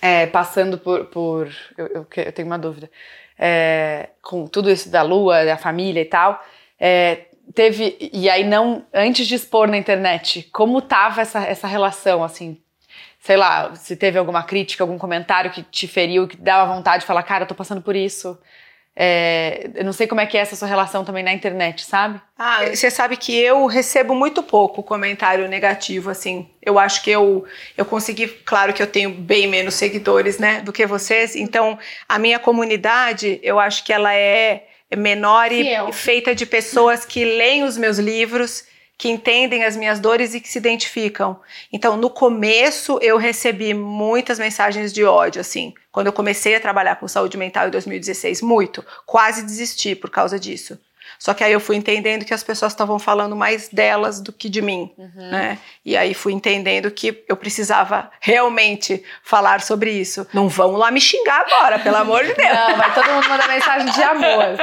é, passando por. por eu, eu, eu tenho uma dúvida. É, com tudo isso da lua, da família e tal, é, teve. E aí, não. Antes de expor na internet, como tava essa, essa relação, assim? Sei lá, se teve alguma crítica, algum comentário que te feriu, que dava vontade de falar, cara, eu tô passando por isso. É, eu não sei como é que é essa sua relação também na internet, sabe? Ah, você sabe que eu recebo muito pouco comentário negativo, assim. Eu acho que eu, eu consegui, claro que eu tenho bem menos seguidores, né, do que vocês. Então, a minha comunidade, eu acho que ela é menor e feita de pessoas que leem os meus livros que entendem as minhas dores e que se identificam. Então, no começo, eu recebi muitas mensagens de ódio, assim. Quando eu comecei a trabalhar com saúde mental em 2016, muito. Quase desisti por causa disso. Só que aí eu fui entendendo que as pessoas estavam falando mais delas do que de mim, uhum. né? E aí fui entendendo que eu precisava realmente falar sobre isso. Não vão lá me xingar agora, pelo amor de Deus. Não, vai todo mundo mandar mensagem de amor.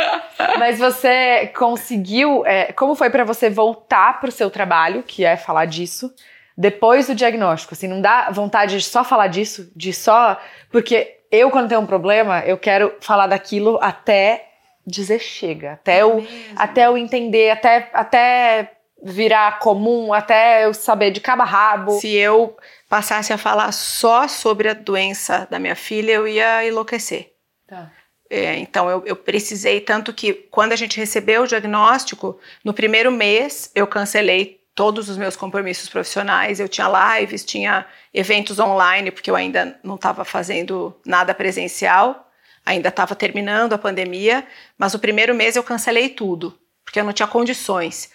Mas você conseguiu, é, como foi para você voltar pro seu trabalho, que é falar disso? Depois do diagnóstico, assim, não dá vontade de só falar disso, de só. Porque eu, quando tenho um problema, eu quero falar daquilo até dizer chega, até, é eu, até eu entender, até, até virar comum, até eu saber de cabo a rabo. Se eu passasse a falar só sobre a doença da minha filha, eu ia enlouquecer. Tá. É, então eu, eu, precisei tanto que quando a gente recebeu o diagnóstico, no primeiro mês eu cancelei todos os meus compromissos profissionais. Eu tinha lives, tinha eventos online, porque eu ainda não estava fazendo nada presencial ainda estava terminando a pandemia, mas o primeiro mês eu cancelei tudo, porque eu não tinha condições.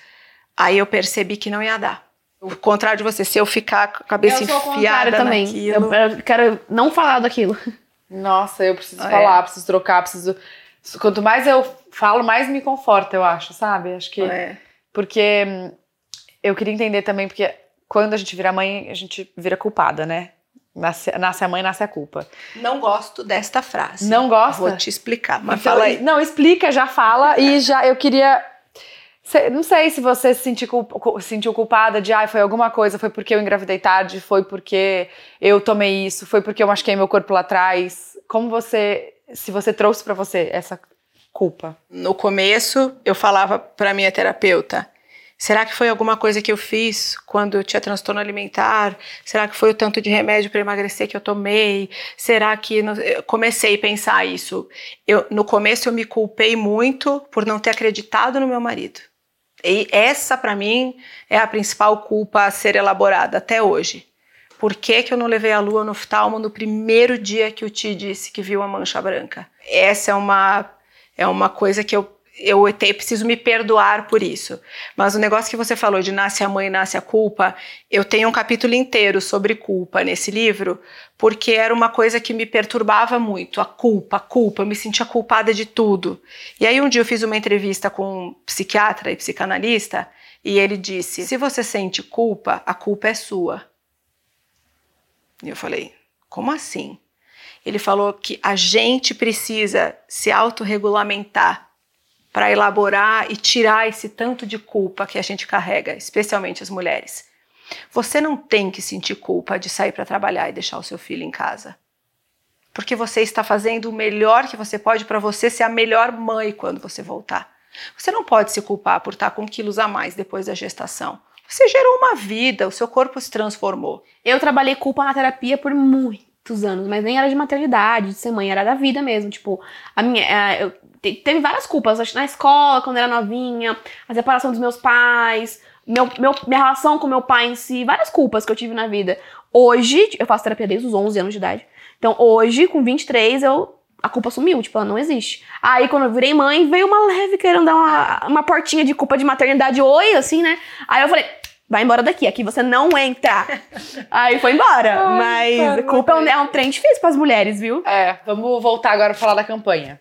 Aí eu percebi que não ia dar. O contrário de você, se eu ficar com a cabeça eu enfiada também. Naquilo... Eu, eu quero não falar daquilo. Nossa, eu preciso é. falar, preciso trocar, preciso. Quanto mais eu falo, mais me conforta, eu acho, sabe? Acho que. É. Porque hum, eu queria entender também, porque quando a gente vira mãe, a gente vira culpada, né? Nasce, nasce, a mãe, nasce a culpa. Não gosto desta frase. Não gosta? Vou te explicar, mas então, fala aí. Não, explica, já fala. e já eu queria. Não sei se você se sentiu, sentiu culpada de, ah, foi alguma coisa, foi porque eu engravidei tarde, foi porque eu tomei isso, foi porque eu machuquei meu corpo lá atrás. Como você, se você trouxe para você essa culpa? No começo, eu falava para minha terapeuta, Será que foi alguma coisa que eu fiz quando eu tinha transtorno alimentar? Será que foi o tanto de remédio para emagrecer que eu tomei? Será que eu comecei a pensar isso? Eu, no começo eu me culpei muito por não ter acreditado no meu marido. E essa para mim é a principal culpa a ser elaborada até hoje. Por que, que eu não levei a lua no oftalmo no primeiro dia que o Ti disse que viu a mancha branca? Essa é uma é uma coisa que eu eu até preciso me perdoar por isso. Mas o negócio que você falou de nasce a mãe, nasce a culpa, eu tenho um capítulo inteiro sobre culpa nesse livro, porque era uma coisa que me perturbava muito, a culpa, a culpa, eu me sentia culpada de tudo. E aí um dia eu fiz uma entrevista com um psiquiatra e psicanalista, e ele disse: "Se você sente culpa, a culpa é sua". E eu falei: "Como assim?" Ele falou que a gente precisa se autorregulamentar para elaborar e tirar esse tanto de culpa que a gente carrega, especialmente as mulheres. Você não tem que sentir culpa de sair para trabalhar e deixar o seu filho em casa. Porque você está fazendo o melhor que você pode para você ser a melhor mãe quando você voltar. Você não pode se culpar por estar com quilos a mais depois da gestação. Você gerou uma vida, o seu corpo se transformou. Eu trabalhei culpa na terapia por muitos anos, mas nem era de maternidade, de ser mãe, era da vida mesmo. Tipo, a minha, é, eu teve várias culpas. Acho na escola, quando era novinha, a separação dos meus pais, meu, meu, minha relação com meu pai em si, várias culpas que eu tive na vida. Hoje, eu faço terapia desde os 11 anos de idade. Então, hoje, com 23, eu a culpa sumiu, tipo, ela não existe. Aí, quando eu virei mãe, veio uma leve querendo dar uma, uma portinha de culpa de maternidade, oi, assim, né? Aí eu falei, vai embora daqui, aqui você não entra. Aí foi embora. Ai, Mas culpa é um, é um trem difícil para as mulheres, viu? É, vamos voltar agora pra falar da campanha.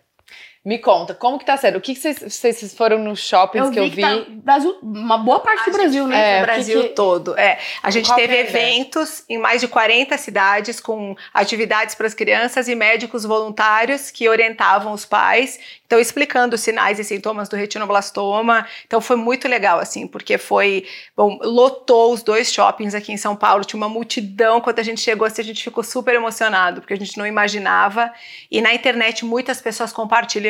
Me conta, como que tá sendo? O que, que vocês, vocês foram nos shoppings Eu que vi eu que vi? tá Brasil, uma boa parte do Brasil, né? É, que Brasil que- todo. É, a gente Qual teve que é eventos em mais de 40 cidades com atividades para as crianças e médicos voluntários que orientavam os pais, então explicando os sinais e sintomas do retinoblastoma. Então foi muito legal assim, porque foi, bom, lotou os dois shoppings aqui em São Paulo, tinha uma multidão quando a gente chegou, assim, a gente ficou super emocionado, porque a gente não imaginava. E na internet muitas pessoas compartilhando.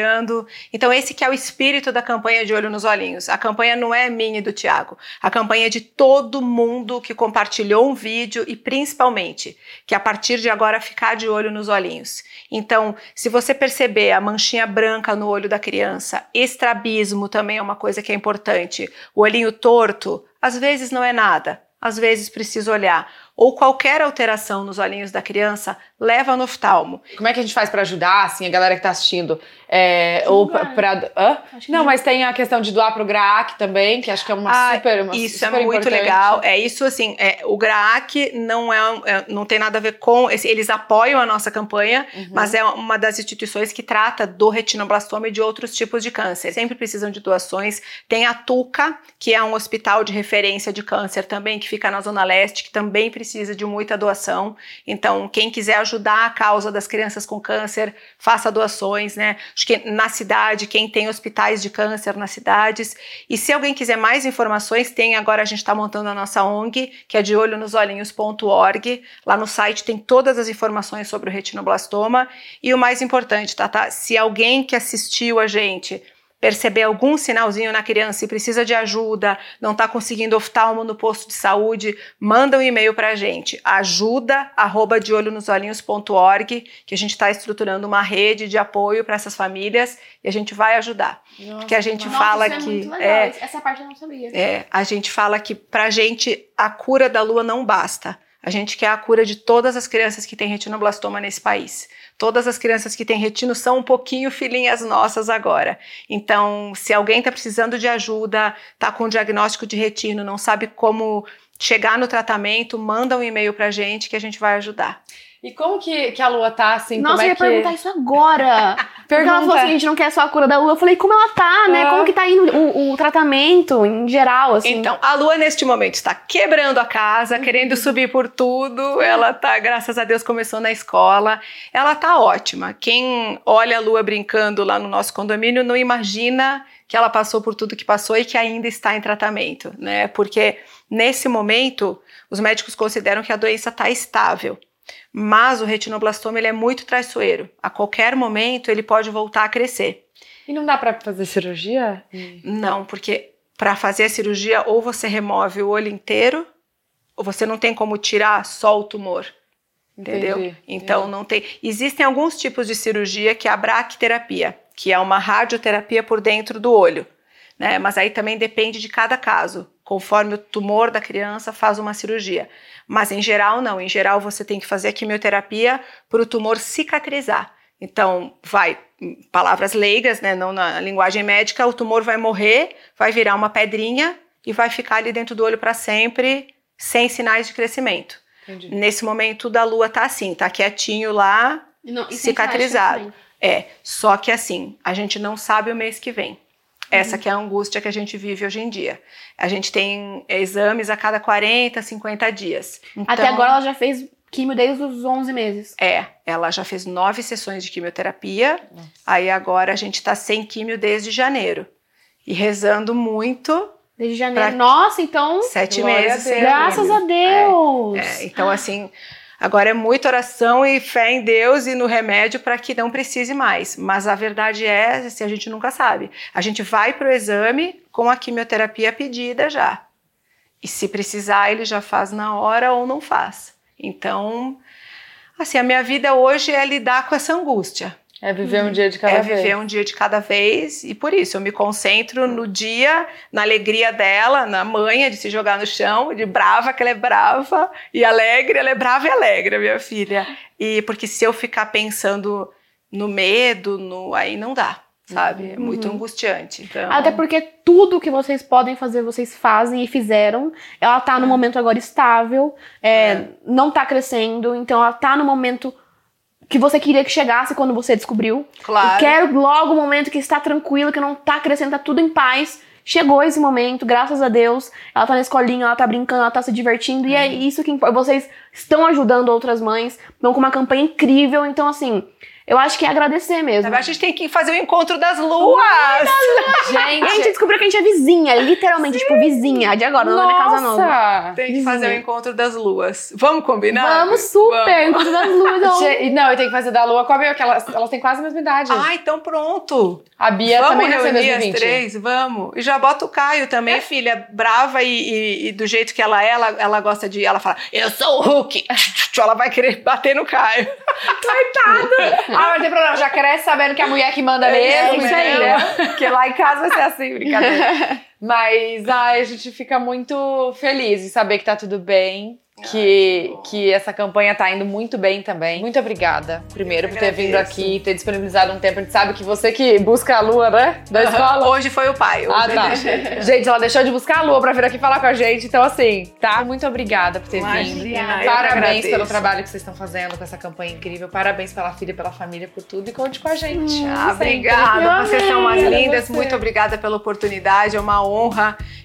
Então esse que é o espírito da campanha de Olho nos Olhinhos. A campanha não é minha e do Tiago. A campanha é de todo mundo que compartilhou um vídeo e principalmente que a partir de agora ficar de olho nos olhinhos. Então, se você perceber a manchinha branca no olho da criança, estrabismo também é uma coisa que é importante. O olhinho torto, às vezes não é nada, às vezes precisa olhar. Ou qualquer alteração nos olhinhos da criança, leva no oftalmo. Como é que a gente faz pra ajudar, assim, a galera que tá assistindo? É, ou que Não, já- mas tem a questão de doar pro GRAAC também, que acho que é uma Ah, super uma Isso é super muito importante. legal. É isso assim, é, o GRAAC não é, é- não tem nada a ver com esse- eles apoiam a nossa campanha, Uhum. mas é uma das instituições que trata do retinoblastoma e de outros tipos de câncer. Sempre precisam de doações. Tem a Tuca, que é um hospital de referência de câncer também que fica na zona leste, que também precisa de muita doação. Então, quem quiser ajudar a causa das crianças com câncer, faça doações, né? Acho que na cidade, quem tem hospitais de câncer nas cidades. E se alguém quiser mais informações, tem agora a gente está montando a nossa ONG, que é de olho nos olhinhos.org. Lá no site tem todas as informações sobre o retinoblastoma. E o mais importante, tá, tá? Se alguém que assistiu a gente perceber algum sinalzinho na criança e precisa de ajuda, não está conseguindo oftalmo no posto de saúde, manda um e-mail para a gente, ajuda arroba de olho nos olhinhos.org, que a gente está estruturando uma rede de apoio para essas famílias e a gente vai ajudar. Nossa, Porque a gente. Nossa, fala é que é, Essa parte eu não sabia. é, a gente fala que pra gente a cura da lua não basta. A gente quer a cura de todas as crianças que têm retinoblastoma nesse país. Todas as crianças que têm retino são um pouquinho filhinhas nossas agora. Então, se alguém está precisando de ajuda, está com um diagnóstico de retino, não sabe como chegar no tratamento, manda um e-mail pra gente que a gente vai ajudar. E como que, que a Lua tá, assim, Nossa, como eu é ia que... perguntar isso agora. Porque ela falou Pergunta. assim, a gente não quer só a cura da lua. Eu falei, como ela tá, né? Ah. Como que tá indo o, o tratamento em geral, assim? Então, a Lua neste momento está quebrando a casa, querendo subir por tudo. Ela tá, graças a Deus, começou na escola. Ela tá ótima. Quem olha a Lua brincando lá no nosso condomínio não imagina que ela passou por tudo que passou e que ainda está em tratamento, né? Porque nesse momento os médicos consideram que a doença está estável. Mas o retinoblastoma ele é muito traiçoeiro. A qualquer momento ele pode voltar a crescer. E não dá pra fazer cirurgia? Não, porque para fazer a cirurgia ou você remove o olho inteiro, ou você não tem como tirar só o tumor. Entendeu? Entendi, Então entendi. não tem. Existem alguns tipos de cirurgia que é a braquiterapia, que é uma radioterapia por dentro do olho. Né? Mas aí também depende de cada caso. Conforme o tumor da criança faz uma cirurgia. Mas em geral, não. Em geral, você tem que fazer a quimioterapia para o tumor cicatrizar. Então, vai, palavras leigas, né, não na linguagem médica, o tumor vai morrer, vai virar uma pedrinha e vai ficar ali dentro do olho para sempre, sem sinais de crescimento. Entendi. Nesse momento da lua tá assim, tá quietinho lá, não- cicatrizado. é. Só que assim, a gente não sabe o mês que vem. Essa que é a angústia que a gente vive hoje em dia. A gente tem é, exames a cada 40, 50 dias. Até Então, agora ela já fez químio desde os 11 meses. É, ela já fez nove sessões de quimioterapia, aí agora a gente tá sem químio desde janeiro. E rezando muito, Desde janeiro. Pra- Nossa, então. sete Glória meses a. Graças a Deus. É, então, assim, agora é muita oração e fé em Deus e no remédio para que não precise mais. Mas a verdade é, assim, a gente nunca sabe. A gente vai para o exame com a quimioterapia pedida já. E se precisar, ele já faz na hora ou não faz. Então, assim, a minha vida hoje é lidar com essa angústia. É viver um dia de cada é vez. viver um dia de cada vez e por isso eu me concentro no dia, na alegria dela, na manha de se jogar no chão, de brava que ela é brava e alegre, ela é brava e alegre, a minha filha. E porque se eu ficar pensando no medo, no aí não dá, sabe? É muito Uhum. angustiante. Então, Até porque tudo que vocês podem fazer, vocês fazem e fizeram. Ela tá no momento agora estável, é, não tá crescendo, então ela tá no momento que você queria que chegasse quando você descobriu. Claro. Eu quero logo o momento que está tranquilo, que não tá crescendo, tá tudo em paz. Chegou esse momento, graças a Deus. Ela tá na escolinha, ela tá brincando, ela tá se divertindo. E é isso que importa. Vocês estão ajudando outras mães, estão com uma campanha incrível. Então, assim, eu acho que é agradecer mesmo. A gente tem que fazer o encontro das luas. Gente, a gente descobriu que a gente é vizinha, literalmente, tipo, vizinha. De agora, não é casa nova. Nossa! Tem que fazer o encontro das luas. Vamos combinar? Vamos super, Vamos. enquanto das ó. Che- Não, eu tenho que fazer da Lua com a Bia, que elas, elas têm quase a mesma idade. Ah, então pronto. a Bia vamos também nasceu em reunir as 2020. três, vamos. E já bota o Caio também, filha, brava e, e- e do jeito que ela é, ela, ela gosta de. Ela fala, eu sou o Hulk. ela vai querer bater no Caio. Ah, mas tem problema, já cresce sabendo que a mulher que manda É mesmo, entendeu? Porque lá em casa vai ser assim, brincadeira. Mas ai, a gente fica muito feliz em saber que tá tudo bem. Que, que essa campanha tá indo muito bem também. Muito obrigada, primeiro, por que ter vindo aqui, ter disponibilizado um tempo. A gente sabe que você que busca a lua, né? Da escola. Hoje foi o pai. Hoje Ah, tá. Gente, ela deixou de buscar a lua pra vir aqui falar com a gente. Então, assim, tá? Muito obrigada por ter Imagina, vindo. que Parabéns pelo trabalho que vocês estão fazendo com essa campanha incrível. Parabéns pela filha, pela família, por tudo. E conte com a gente. Ah, Sempre. obrigada. Vocês são umas amei. lindas. Muito obrigada pela oportunidade. É uma honra.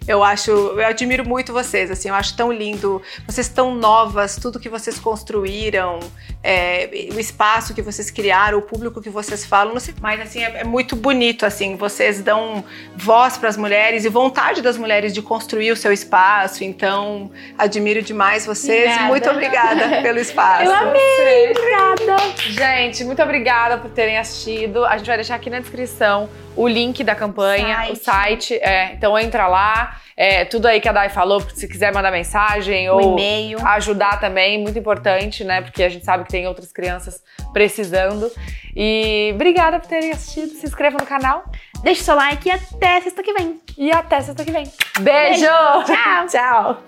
Eu acho, eu admiro muito vocês. Assim, eu acho tão lindo. Vocês estão novas. Tudo que vocês construíram, é, o espaço que vocês criaram, o público que vocês falam. Não sei, mas assim é, é muito bonito. Assim, vocês dão voz para as mulheres e vontade das mulheres de construir o seu espaço. Então, admiro demais vocês. Obrigada. Muito obrigada pelo espaço. Eu amei, obrigada. Gente, muito obrigada por terem assistido. A gente vai deixar aqui na descrição o link da campanha, Site. o site. É, então entra lá. É, tudo aí que a Dai falou, se quiser mandar mensagem ou e-mail. ajudar também, muito importante, né? Porque a gente sabe que tem outras crianças precisando. E obrigada por terem assistido. Se inscreva no canal Deixa o seu like e até sexta que vem. e até sexta que vem. Beijo! Tchau. Tchau!